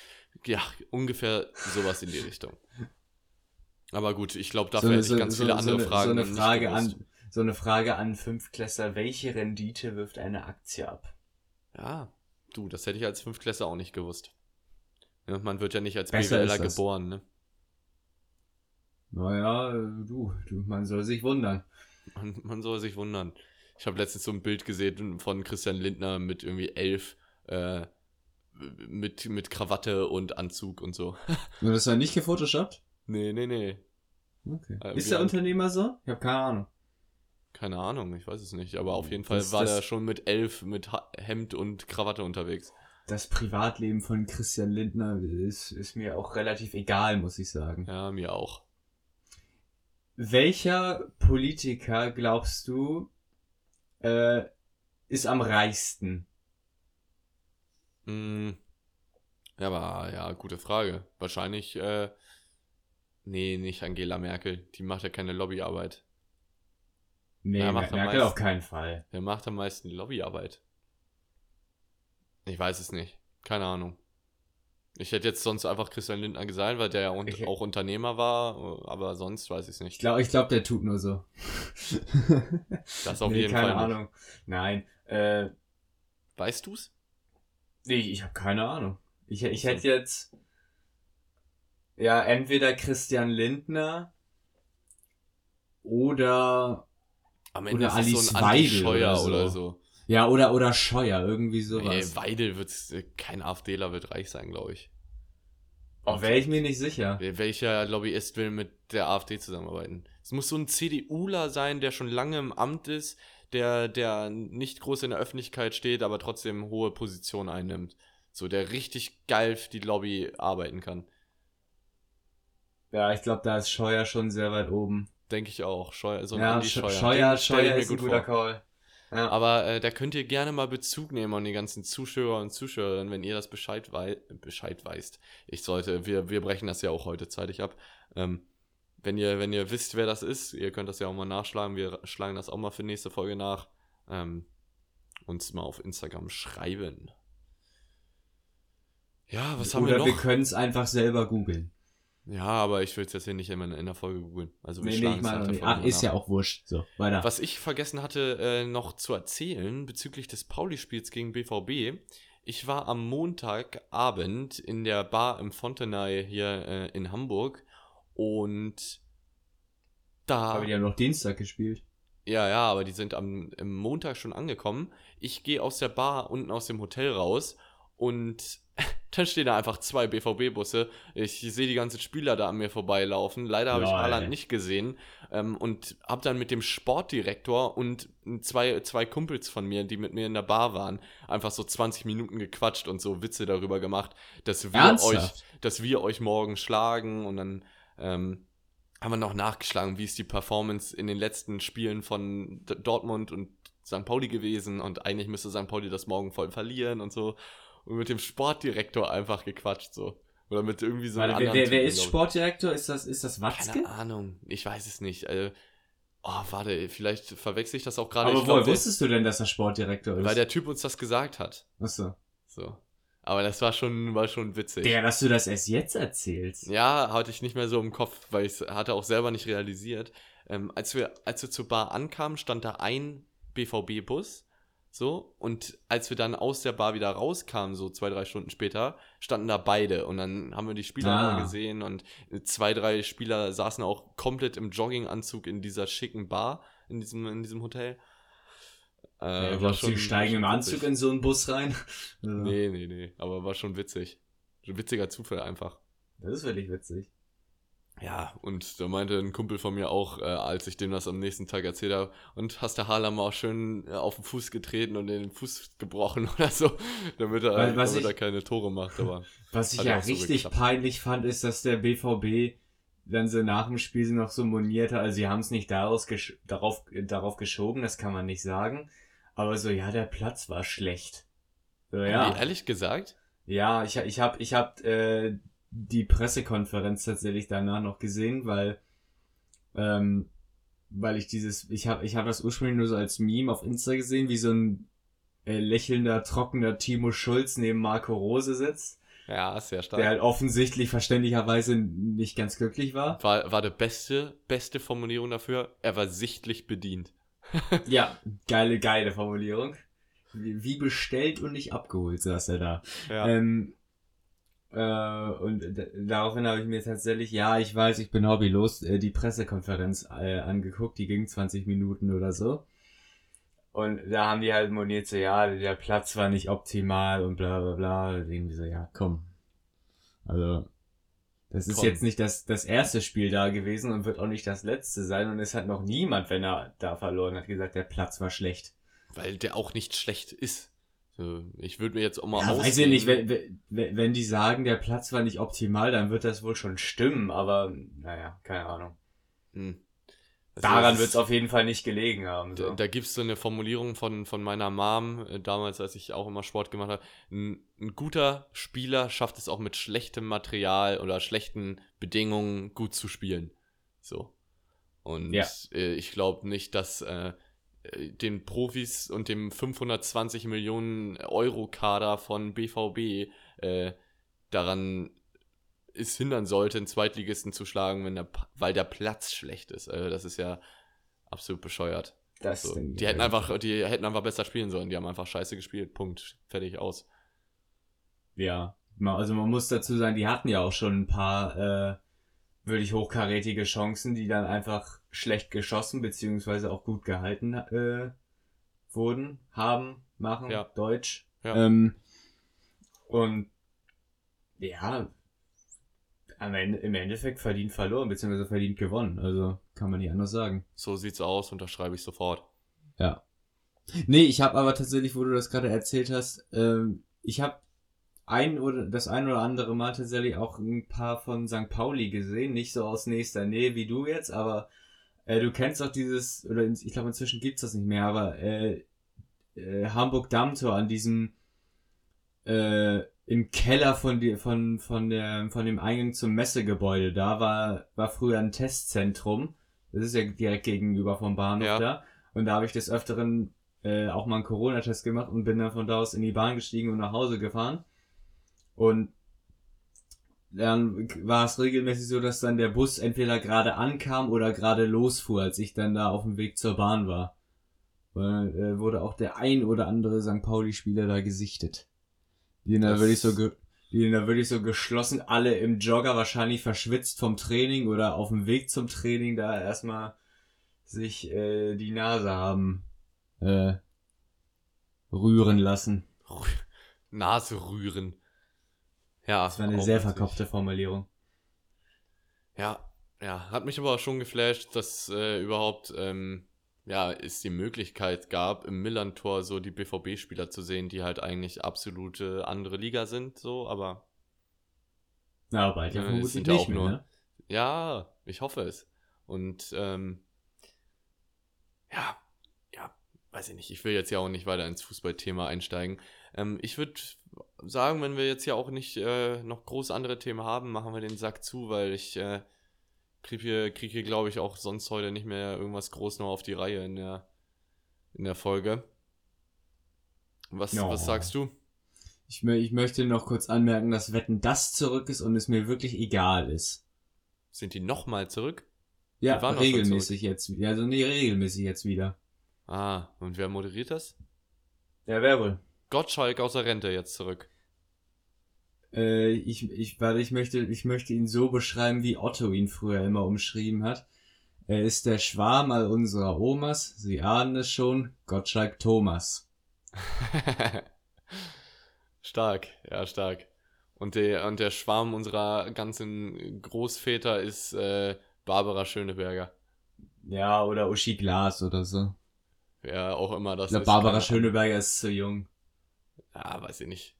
Ja, ungefähr sowas in die Richtung. Aber gut, ich glaube, So dafür eine- hätte ich so- ganz so- viele so andere eine- Fragen So eine Frage an, so eine Frage an Fünftklässler. Welche Rendite wirft eine Aktie ab? Ja, du, das hätte ich als Fünftklässler auch nicht gewusst. Ja, man wird ja nicht als Besser BWLer geboren, ne? Naja, äh, du, du, man soll sich wundern. Man, man soll sich wundern. Ich habe letztens so ein Bild gesehen von Christian Lindner mit irgendwie elf, äh, mit, mit Krawatte und Anzug und so. Und das war nicht gefotoshoppt? Nee, nee, nee. Okay. Äh, Ist der Unternehmer so? Ich habe keine Ahnung. Keine Ahnung, ich weiß es nicht. Aber auf jeden Fall Das- war das- der schon mit elf mit ha Hemd und Krawatte unterwegs. Das Privatleben von Christian Lindner ist, ist mir auch relativ egal, muss ich sagen. Ja, mir auch. Welcher Politiker glaubst du äh, ist am reichsten? Mm, ja, aber ja, gute Frage. Wahrscheinlich, äh, nee, nicht Angela Merkel. Die macht ja keine Lobbyarbeit. Nee, Mer macht Merkel meisten. auf keinen Fall. Wer macht am meisten Lobbyarbeit? Ich weiß es nicht. Keine Ahnung. Ich hätte jetzt sonst einfach Christian Lindner gesagt, weil der ja un Ich- auch Unternehmer war, aber sonst weiß ich es Ich nicht. glaube, ich glaub, der tut nur so. Das auf nee, jeden keine Fall nicht. Ahnung. Nein, äh, Weißt du's? nee, ich habe keine Ahnung. Ich, ich hätte jetzt ja entweder Christian Lindner oder Am Ende Oder ist Alice so ein Weidel Scheuer oder so. oder so. ja oder oder Scheuer irgendwie Nee, sowas. Weidel wird, kein AfDler wird reich sein, glaube ich. Auch wäre ich mir nicht sicher. Welcher Lobbyist will mit der AfD zusammenarbeiten? Es muss so ein CDUler sein, der schon lange im Amt ist, der, der nicht groß in der Öffentlichkeit steht, aber trotzdem hohe Position einnimmt. So, der richtig geil für die Lobby arbeiten kann. Ja, ich glaube, da ist Scheuer schon sehr weit oben. Denke ich auch. Scheuer, so ein ja, Sch- Scheuer. Scheuer, Den Scheuer ist ein gut guter vor. Call. Ja. Aber äh, da könnt ihr gerne mal Bezug nehmen an die ganzen Zuschauer und Zuschauerinnen, wenn ihr das Bescheid, wei Bescheid weißt. Ich sollte, wir, wir brechen das ja auch heute zeitig ab. Ähm, wenn ihr, wenn ihr wisst, wer das ist, ihr könnt das ja auch mal nachschlagen. Wir schlagen das auch mal für nächste Folge nach. Ähm, uns mal auf Instagram schreiben. Ja, was haben Oder wir noch? wir können es einfach selber googeln. Ja, aber ich will es jetzt hier nicht immer in, der Folge googeln. Also wir Nee, nee, schlagen ich es. Folge Ach, ist ja auch wurscht. So, weiter. Was ich vergessen hatte äh, noch zu erzählen bezüglich des Pauli-Spiels gegen BVB. Ich war am Montagabend in der Bar im Fontenay hier äh, in Hamburg und da. Aber die haben noch Dienstag gespielt. Ja, ja, aber die sind am im Montag schon angekommen. Ich gehe aus der Bar unten aus dem Hotel raus und dann stehen da einfach zwei BVB-Busse. Ich sehe die ganzen Spieler da an mir vorbeilaufen. Leider habe ich. Haaland nicht gesehen ähm, und habe dann mit dem Sportdirektor und zwei, zwei Kumpels von mir, die mit mir in der Bar waren, einfach so 20 Minuten gequatscht und so Witze darüber gemacht, dass wir euch dass wir euch morgen schlagen und dann ähm, haben wir noch nachgeschlagen, wie ist die Performance in den letzten Spielen von D Dortmund und St. Pauli gewesen und eigentlich müsste St. Pauli das morgen voll verlieren und so und mit dem Sportdirektor einfach gequatscht so oder mit irgendwie so einem Warte, wer, anderen wer, wer Typen, ist. Sportdirektor? Ist das, ist das Watzke? Keine Ahnung, ich weiß es nicht. Also, oh, warte, vielleicht verwechsel ich das auch gerade. Aber Ich woher glaub, der- wusstest du denn, dass er Sportdirektor ist? Weil der Typ uns das gesagt hat. Achso. So. Aber das war schon, war schon witzig. Der, dass du das erst jetzt erzählst. Ja, hatte ich nicht mehr so im Kopf, weil ich es hatte auch selber nicht realisiert. Ähm, als, wir, als wir zur Bar ankamen, stand da ein BVB-Bus. So, und als wir dann aus der Bar wieder rauskamen, so zwei, drei Stunden später, standen da beide. Und dann haben wir die Spieler Ah. gesehen und zwei, drei Spieler saßen auch komplett im Jogginganzug in dieser schicken Bar in diesem, in diesem Hotel. Äh, Ja, war schon- steigen schon im Anzug witzig. in so einen Bus rein? Nee, nee, nee, aber war schon witzig. Ein witziger Zufall einfach. Das ist wirklich witzig. Ja, und da meinte ein Kumpel von mir auch, äh, als ich dem das am nächsten Tag erzählt habe, und hast der mal auch schön äh, auf den Fuß getreten und den Fuß gebrochen oder so, damit er, Weil, damit er ich- keine Tore macht, aber Was ich ja so richtig geklappt. peinlich fand, ist, dass der BVB dann so nach dem Spiel noch so moniert hat. Also sie haben es nicht daraus darauf, darauf geschoben, das kann man nicht sagen. Aber so, ja, der Platz war schlecht. So, ja. ehrlich gesagt, Ja, ich, ich habe ich hab, äh, die Pressekonferenz tatsächlich danach noch gesehen, weil, ähm, weil ich dieses, ich habe ich hab das ursprünglich nur so als Meme auf Insta gesehen, wie so ein äh, lächelnder, trockener Timo Schulz neben Marco Rose sitzt, ja, sehr stark. der halt offensichtlich verständlicherweise nicht ganz glücklich war. war, war der beste, beste Formulierung dafür, er war sichtlich bedient. Ja, geile, geile Formulierung. Wie, bestellt und nicht abgeholt saß er da. Ja. Ähm, äh, und daraufhin habe ich mir tatsächlich, ja, ich weiß, ich bin hobbylos, äh, die Pressekonferenz äh, angeguckt, die ging 20 Minuten oder so. Und da haben die halt moniert, so, ja, der Platz war nicht optimal und bla bla bla. Irgendwie so, ja, komm. Also, das ist Komm. jetzt nicht das, das erste Spiel da gewesen und wird auch nicht das letzte sein. Und es hat noch niemand, wenn er da verloren hat, gesagt, der Platz war schlecht. Weil der auch nicht schlecht ist. So, ich würde mir jetzt auch mal Ja, weiß ich nicht, wenn, wenn, wenn die sagen, der Platz war nicht optimal, dann wird das wohl schon stimmen, aber naja, keine Ahnung. Hm. Also Daran wird es auf jeden Fall nicht gelegen haben. Da, So. da gibt es so eine Formulierung von, von meiner Mom, äh, damals, als ich auch immer Sport gemacht habe. Ein, ein guter Spieler schafft es auch mit schlechtem Material oder schlechten Bedingungen gut zu spielen. So. Und Ja. äh, ich glaube nicht, dass äh, äh, den Profis und dem 520 Millionen Euro Kader von BVB äh, daran es hindern sollte, einen Zweitligisten zu schlagen, wenn der, weil der Platz schlecht ist. Also das ist ja absolut bescheuert. das So, die hätten halt. einfach, die hätten einfach besser spielen sollen. Die haben einfach scheiße gespielt. Punkt. Fertig aus. Ja, also man muss dazu sagen, die hatten ja auch schon ein paar äh, wirklich hochkarätige Chancen, die dann einfach schlecht geschossen beziehungsweise auch gut gehalten äh, wurden, haben, machen, Ja. Deutsch. Ja. Ähm, und ja, am Ende, im Endeffekt verdient verloren, beziehungsweise verdient gewonnen. Also kann man nicht anders sagen. So sieht's aus, unterschreibe ich sofort. Ja. Nee, ich habe aber tatsächlich, wo du das gerade erzählt hast, ähm, ich habe ein oder das ein oder andere Mal tatsächlich auch ein paar von St. Pauli gesehen, nicht so aus nächster Nähe wie du jetzt, aber äh, du kennst auch dieses, oder ich glaube inzwischen gibt's das nicht mehr, aber äh, äh, Hamburg-Dammtor an diesem äh, im Keller von, die, von, von, der, von dem Eingang zum Messegebäude. Da war, war früher ein Testzentrum. Das ist ja direkt gegenüber vom Bahnhof Ja. da. Und da habe ich des Öfteren äh, auch mal einen Corona-Test gemacht und bin dann von da aus in die Bahn gestiegen und nach Hause gefahren. Und dann war es regelmäßig so, dass dann der Bus entweder gerade ankam oder gerade losfuhr, als ich dann da auf dem Weg zur Bahn war. Weil, äh, wurde auch der ein oder andere St. Pauli-Spieler da gesichtet. Die da wirklich so, die da wirklich so geschlossen, alle im Jogger, wahrscheinlich verschwitzt vom Training oder auf dem Weg zum Training, da erstmal sich äh, die Nase haben äh, rühren lassen. Nase rühren. Ja. Das war eine sehr verkopfte Formulierung. Ja, ja, hat mich aber auch schon geflasht, dass äh, überhaupt ähm, ja, es die Möglichkeit gab, im Millantor so die BVB-Spieler zu sehen, die halt eigentlich absolute andere Liga sind, so, aber Na, bald ja Ja, vermutlich sind ja nicht auch mehr, nur- ne? ja, ich hoffe es. Und ähm, ja, ja, weiß ich nicht, ich will jetzt ja auch nicht weiter ins Fußballthema einsteigen. Ähm, ich würde sagen, wenn wir jetzt ja auch nicht äh, noch groß andere Themen haben, machen wir den Sack zu, weil ich äh, kriege hier, krieg hier glaube ich, auch sonst heute nicht mehr irgendwas groß noch auf die Reihe in der, in der Folge. Was, Ja. was sagst du? Ich, ich möchte noch kurz anmerken, dass Wetten das zurück ist und es mir wirklich egal ist. Sind die nochmal zurück? Ja, regelmäßig jetzt. Ja, also nee, regelmäßig jetzt wieder. Ah, und wer moderiert das? Ja, wer wohl? Gottschalk aus der Rente jetzt zurück. Äh, ich, ich, weil ich möchte, ich möchte ihn so beschreiben, wie Otto ihn früher immer umschrieben hat. Er ist der Schwarm all unserer Omas. Sie ahnen es schon. Gottschalk Thomas. stark, ja, stark. Und der, und der Schwarm unserer ganzen Großväter ist äh, Barbara Schöneberger. Ja, oder Uschi Glas oder so. Wer auch immer das ist. Barbara Schöneberger ist zu jung. Ja, weiß ich nicht.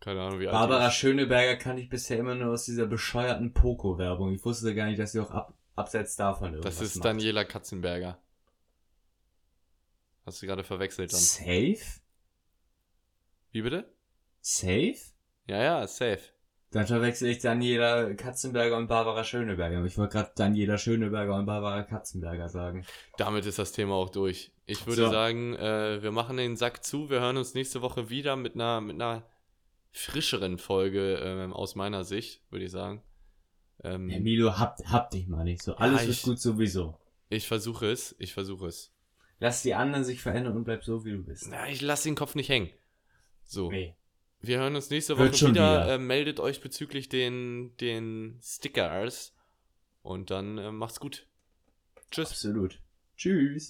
Keine Ahnung, wie alt Barbara. Schöneberger kann ich bisher immer nur aus dieser bescheuerten Poco-Werbung. Ich wusste gar nicht, dass sie auch ab, abseits davon irgendwas Das ist macht. Daniela Katzenberger. Hast du gerade verwechselt dann. Safe? Wie bitte? Safe? Ja, ja, safe. Dann verwechsel ich Daniela Katzenberger und Barbara Schöneberger. Ich wollte gerade Daniela Schöneberger und Barbara Katzenberger sagen. Damit ist das Thema auch durch. Ich würde So. sagen, äh, wir machen den Sack zu. Wir hören uns nächste Woche wieder mit einer, mit einer frischeren Folge ähm, aus meiner Sicht, würde ich sagen. Ähm, Ja, Milo, hab, hab dich mal nicht so. Alles Ja, ich- gut sowieso. ich versuche es, ich versuche es. Lass die anderen sich verändern und bleib so, wie du bist. Na, ich lasse den Kopf nicht hängen. So, Nee. Wir hören uns nächste Woche wieder. wieder. Äh, meldet euch bezüglich den, den Stickers. Und dann äh, macht's gut. Tschüss. Absolut. Tschüss.